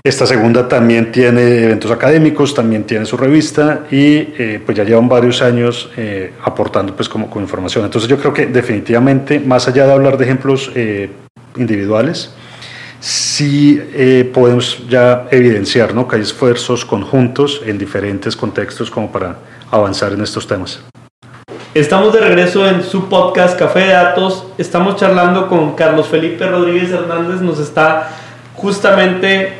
Esta segunda también tiene eventos académicos, también tiene su revista y eh, pues ya llevan varios años aportando pues como con información. Entonces yo creo que definitivamente, más allá de hablar de ejemplos individuales, sí podemos ya evidenciar ¿no? que hay esfuerzos conjuntos en diferentes contextos como para avanzar en estos temas. Estamos de regreso en su podcast Café de Datos. Estamos charlando con Carlos Felipe Rodríguez Hernández. Nos está justamente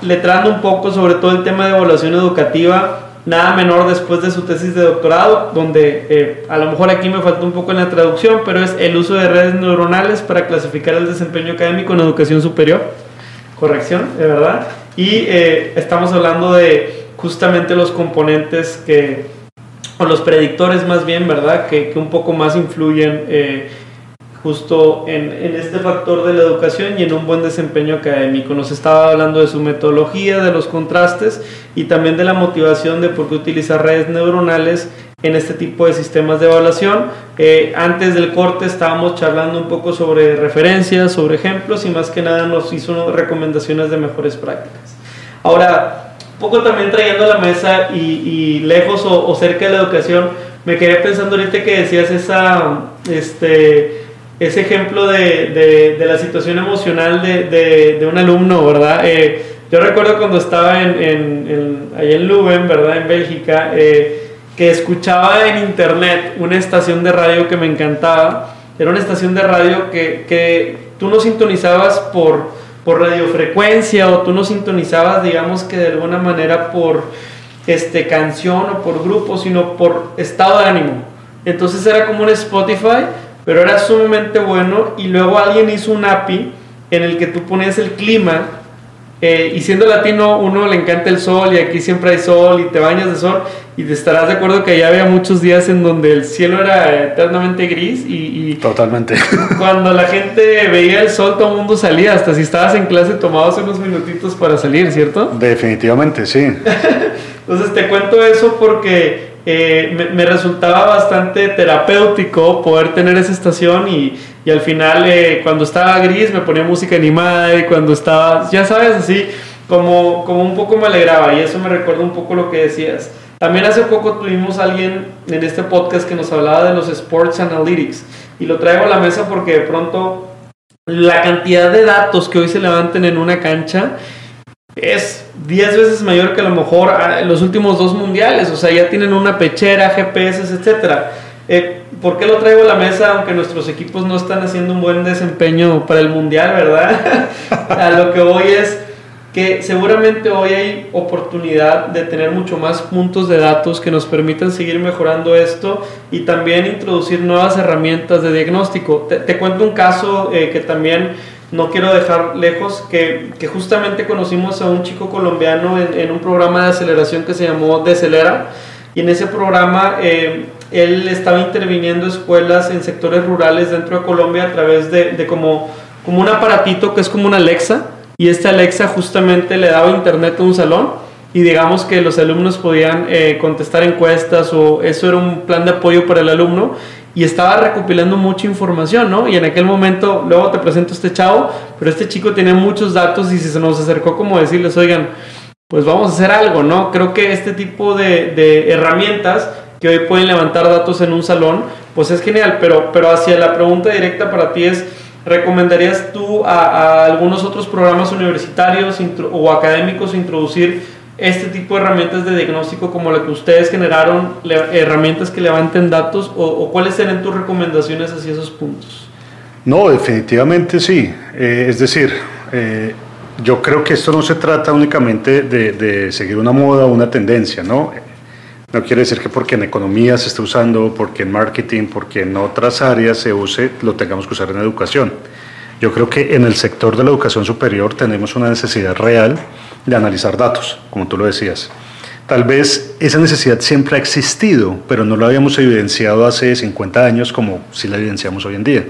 letrando un poco sobre todo el tema de evaluación educativa. Nada menor después de su tesis de doctorado, donde eh, a lo mejor aquí me falta un poco en la traducción, pero es el uso de redes neuronales para clasificar el desempeño académico en educación superior. Corrección, de verdad. Y eh, estamos hablando de justamente los componentes que o los predictores más bien, ¿verdad? Que, que un poco más influyen eh, justo en, en, este factor de la educación y en un buen desempeño académico. Nos estaba hablando de su metodología, de los contrastes y también de la motivación de por qué utilizar redes neuronales en este tipo de sistemas de evaluación. Eh, antes del corte estábamos charlando un poco sobre referencias, sobre ejemplos y más que nada nos hizo recomendaciones de mejores prácticas. Ahora, poco también trayendo a la mesa y, lejos o, cerca de la educación, me quedé pensando ahorita que decías esa, este, ese ejemplo de, de, la situación emocional de, de un alumno, ¿verdad? Eh, yo recuerdo cuando estaba en, en, allá en Leuven, ¿verdad? En Bélgica, eh, que escuchaba en internet una estación de radio que me encantaba. Era una estación de radio que, que tú no sintonizabas por por radiofrecuencia o tú no sintonizabas, digamos que de alguna manera por este, canción o por grupo, sino por estado de ánimo. Entonces era como un Spotify, pero era sumamente bueno y luego alguien hizo un API en el que tú ponías el clima eh, y siendo latino, uno le encanta el sol y aquí siempre hay sol y te bañas de sol y te estarás de acuerdo que allá había muchos días en donde el cielo era eternamente gris y... Totalmente. Cuando la gente veía el sol, todo el mundo salía, hasta si estabas en clase tomabas unos minutitos para salir, ¿cierto? Definitivamente, sí. Entonces te cuento eso porque eh, me, resultaba bastante terapéutico poder tener esa estación y, y al final eh, cuando estaba gris me ponía música animada y cuando estaba, ya sabes, así como, como un poco me alegraba y eso me recuerda un poco lo que decías. También hace poco tuvimos a alguien en este podcast que nos hablaba de los Sports Analytics y lo traigo a la mesa porque de pronto la cantidad de datos que hoy se levanten en una cancha es 10 veces mayor que a lo mejor ah, en los últimos dos mundiales. O sea, ya tienen una pechera, GPS, etcétera. Eh, ¿Por qué lo traigo a la mesa aunque nuestros equipos no están haciendo un buen desempeño para el mundial, verdad? a lo que voy es que seguramente hoy hay oportunidad de tener mucho más puntos de datos que nos permitan seguir mejorando esto y también introducir nuevas herramientas de diagnóstico. Te, cuento un caso eh, que también no quiero dejar lejos, que, que, justamente conocimos a un chico colombiano en, un programa de aceleración que se llamó Decelera, y en ese programa eh, él estaba interviniendo escuelas en sectores rurales dentro de Colombia a través de, de, como, como un aparatito que es como una Alexa, y este Alexa justamente le daba internet a un salón, y digamos que los alumnos podían eh, contestar encuestas o eso era un plan de apoyo para el alumno y estaba recopilando mucha información, ¿no? Y en aquel momento, luego te presento este chavo, pero este chico tenía muchos datos y se nos acercó como decirles, oigan, pues vamos a hacer algo, ¿no? Creo que este tipo de, herramientas que hoy pueden levantar datos en un salón, pues es genial, pero, pero hacia la pregunta directa para ti es, ¿recomendarías tú a, algunos otros programas universitarios o académicos introducir este tipo de herramientas de diagnóstico como la que ustedes generaron, herramientas que levanten datos, o, cuáles serían tus recomendaciones hacia esos puntos? No, definitivamente sí. Eh, es decir, eh, yo creo que esto no se trata únicamente de, seguir una moda o una tendencia, ¿no? No quiere decir que porque en economía se esté usando, porque en marketing, porque en otras áreas se use, lo tengamos que usar en educación. Yo creo que en el sector de la educación superior tenemos una necesidad real de analizar datos, como tú lo decías. Tal vez esa necesidad siempre ha existido, pero no lo habíamos evidenciado hace 50 años como si la evidenciamos hoy en día.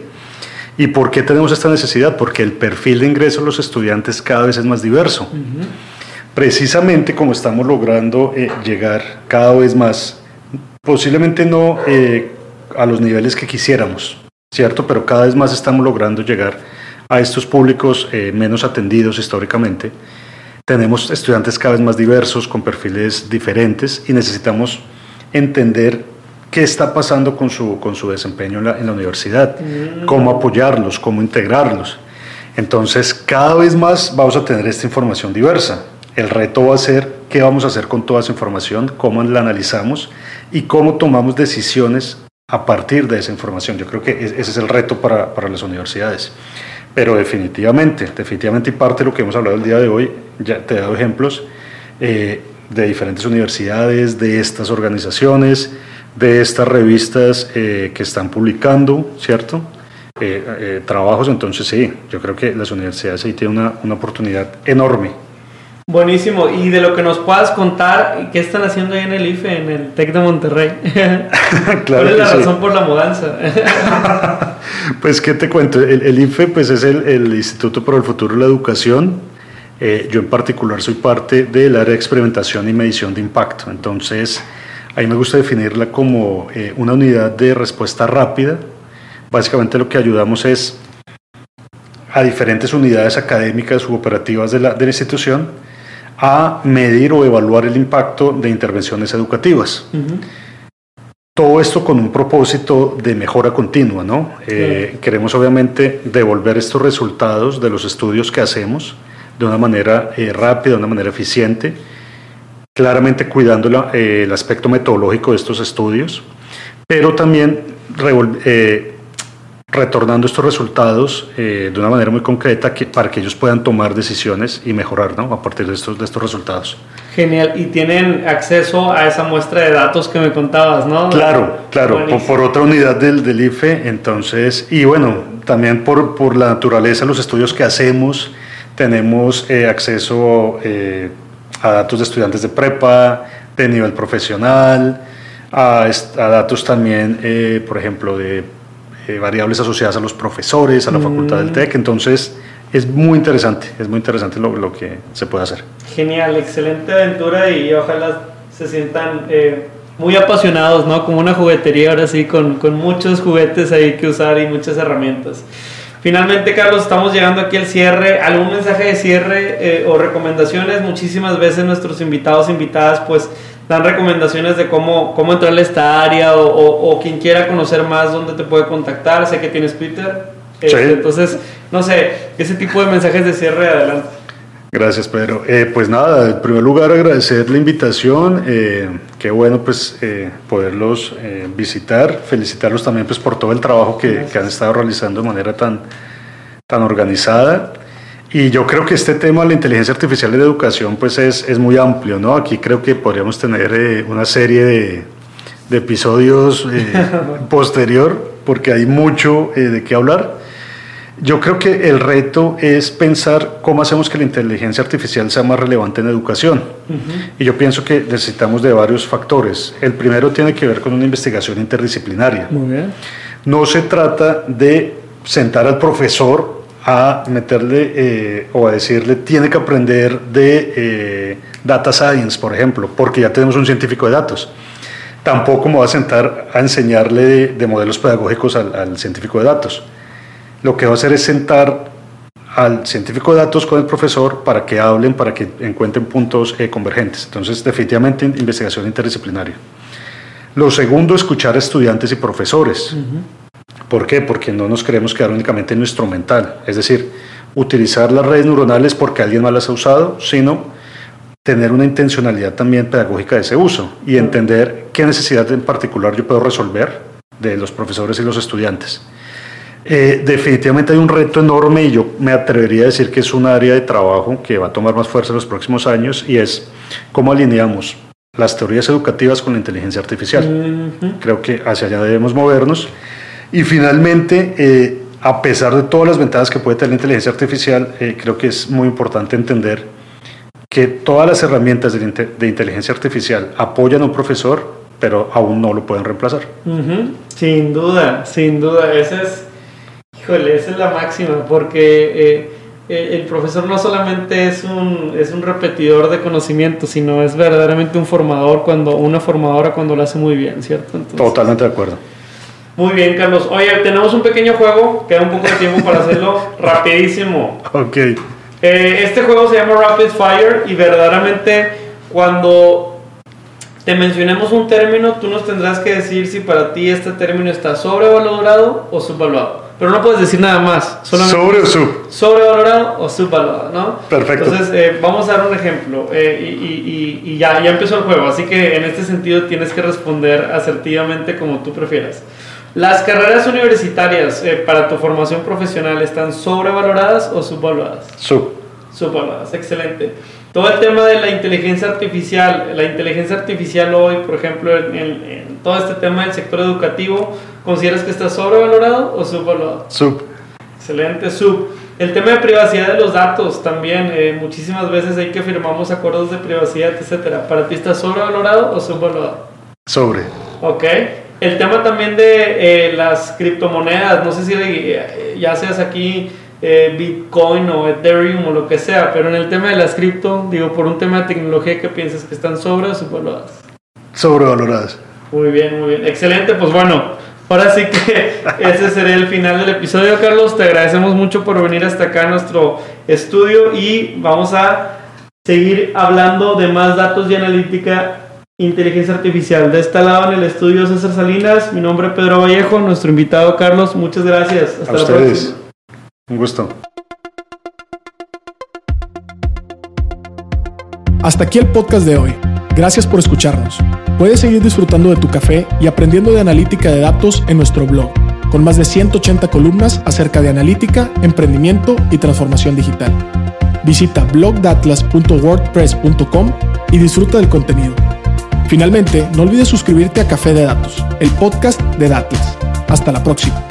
¿Y por qué tenemos esta necesidad? Porque el perfil de ingreso de los estudiantes cada vez es más diverso. Precisamente como estamos logrando eh, llegar cada vez más, posiblemente no eh, a los niveles que quisiéramos, ¿cierto? Pero cada vez más estamos logrando llegar a estos públicos eh, menos atendidos históricamente. Tenemos estudiantes cada vez más diversos, con perfiles diferentes y necesitamos entender qué está pasando con su, con su desempeño en la, universidad, mm. cómo apoyarlos, cómo integrarlos. Entonces, cada vez más vamos a tener esta información diversa. El reto va a ser qué vamos a hacer con toda esa información, cómo la analizamos y cómo tomamos decisiones a partir de esa información. Yo creo que ese es el reto para, para las universidades. Pero definitivamente, definitivamente y parte de lo que hemos hablado el día de hoy, ya te he dado ejemplos eh, de diferentes universidades, de estas organizaciones, de estas revistas eh, que están publicando, ¿cierto? Eh, trabajos, entonces sí, yo creo que las universidades ahí tienen una, una, oportunidad enorme. Buenísimo, y de lo que nos puedas contar, ¿qué están haciendo ahí en el IFE, en el TEC de Monterrey? claro ¿Cuál es la razón por la mudanza? pues, ¿qué te cuento? El, el IFE pues, es el, el, Instituto para el Futuro de la Educación. yo en particular soy parte del área de experimentación y medición de impacto, entonces Ahí me gusta definirla como eh, una unidad de respuesta rápida. Básicamente lo que ayudamos es a diferentes unidades académicas u operativas de la, de la institución a medir o evaluar el impacto de intervenciones educativas. Todo esto con un propósito de mejora continua, ¿no? Eh, queremos obviamente devolver estos resultados de los estudios que hacemos de una manera eh, rápida, de una manera eficiente claramente cuidando eh, el aspecto metodológico de estos estudios, pero también retornando estos resultados eh, de una manera muy concreta para que ellos puedan tomar decisiones y mejorar ¿no? a partir de estos, de estos resultados. Genial, y tienen acceso a esa muestra de datos que me contabas, ¿no? Claro, claro, por, otra unidad del, del, IFE, entonces, y bueno, también por, por la naturaleza de los estudios que hacemos, tenemos acceso a datos de estudiantes de prepa, de nivel profesional, a, datos también, eh, por ejemplo, de eh, variables asociadas a los profesores, a la facultad del mm. TEC. Entonces, es muy interesante, es muy interesante lo, que se puede hacer. Genial, excelente aventura y ojalá se sientan eh, muy apasionados, ¿no? Como una juguetería ahora sí, con, con muchos juguetes ahí que usar y muchas herramientas. Finalmente, Carlos, estamos llegando aquí al cierre. ¿Algún mensaje de cierre eh, o recomendaciones? Muchísimas veces nuestros invitados, invitadas, pues dan recomendaciones de cómo, cómo entrar a esta área o, quien quiera conocer más, dónde te puede contactar. Sé que tienes Twitter. Este, entonces, no sé, ese tipo de mensajes de cierre, adelante. Gracias, Pedro. Eh, pues nada, en primer lugar agradecer la invitación. Eh, qué bueno pues eh, poderlos visitar. Felicitarlos también pues por todo el trabajo que, que, han estado realizando de manera tan, tan organizada. Y yo creo que este tema de la inteligencia artificial en la educación pues es, es muy amplio, ¿no? Aquí creo que podríamos tener una serie de, de episodios posterior porque hay mucho de qué hablar. Yo creo que el reto es pensar cómo hacemos que la inteligencia artificial sea más relevante en educación. Y yo pienso que necesitamos de varios factores. El primero tiene que ver con una investigación interdisciplinaria. No se trata de sentar al profesor a meterle eh, o a decirle tiene que aprender de eh, data science, por ejemplo, porque ya tenemos un científico de datos. Tampoco me voy a sentar a enseñarle de, modelos pedagógicos al científico de datos lo que va a hacer es sentar al científico de datos con el profesor para que hablen, para que encuentren puntos eh, convergentes. Entonces, definitivamente investigación interdisciplinaria. Lo segundo, escuchar a estudiantes y profesores. ¿Por qué? Porque no nos queremos quedar únicamente en lo instrumental, es decir, utilizar las redes neuronales porque alguien más las ha usado, sino tener una intencionalidad también pedagógica de ese uso y entender qué necesidad en particular yo puedo resolver de los profesores y los estudiantes. Eh, definitivamente hay un reto enorme y yo me atrevería a decir que es un área de trabajo que va a tomar más fuerza en los próximos años y es cómo alineamos las teorías educativas con la inteligencia artificial. Creo que hacia allá debemos movernos. Y finalmente, eh, a pesar de todas las ventajas que puede tener la inteligencia artificial, eh, creo que es muy importante entender que todas las herramientas de, inteligencia artificial apoyan a un profesor, pero aún no lo pueden reemplazar. Sin duda, sin duda. Esa es, híjole, esa es la máxima, porque eh, el profesor no solamente es un, es un repetidor de conocimiento, sino es verdaderamente un formador, cuando una formadora cuando lo hace muy bien, ¿cierto? Totalmente de acuerdo. Muy bien, Carlos. Oye, tenemos un pequeño juego, queda un poco de tiempo para hacerlo rapidísimo. Ok. Eh, este juego se llama Rapid Fire y verdaderamente cuando te mencionemos un término, tú nos tendrás que decir si para ti este término está sobrevalorado o subvalorado. Pero no puedes decir nada más. Sobre o sub. Sobrevalorado o subvalorado, ¿no? Perfecto. Entonces, eh, vamos a dar un ejemplo. Eh, y, ya, ya empezó el juego. Así que en este sentido tienes que responder asertivamente como tú prefieras. ¿Las carreras universitarias eh, para tu formación profesional están sobrevaloradas o subvaloradas? Sub. Subvaloradas, excelente. Todo el tema de la inteligencia artificial, la inteligencia artificial hoy, por ejemplo, en, todo este tema del sector educativo, ¿consideras que está sobrevalorado o subvalorado? Sub. Excelente, sub. El tema de privacidad de los datos también, eh, muchísimas veces hay que firmamos acuerdos de privacidad, etcétera. ¿Para ti está sobrevalorado o subvalorado? Sobre. Ok. El tema también de eh, las criptomonedas, no sé si eh, ya seas aquí eh, Bitcoin o Ethereum o lo que sea, pero en el tema de las cripto, digo, por un tema de tecnología, ¿qué piensas? ¿Que están sobre o subvaloradas? Sobrevaloradas. Muy bien, muy bien. Excelente, pues bueno, ahora sí que ese sería el final del episodio, Carlos. Te agradecemos mucho por venir hasta acá a nuestro estudio y vamos a seguir hablando de más datos y analítica inteligencia artificial. De este lado en el estudio César Salinas, mi nombre es Pedro Vallejo, nuestro invitado Carlos, muchas gracias. Hasta A ustedes. Un gusto. Hasta aquí el podcast de hoy. Gracias por escucharnos. Puedes seguir disfrutando de tu café y aprendiendo de analítica de datos en nuestro blog, con más de 180 columnas acerca de analítica, emprendimiento y transformación digital. Visita blogdatlas.wordpress.com y disfruta del contenido. Finalmente, no olvides suscribirte a Café de Datos, el podcast de Datlas. Hasta la próxima.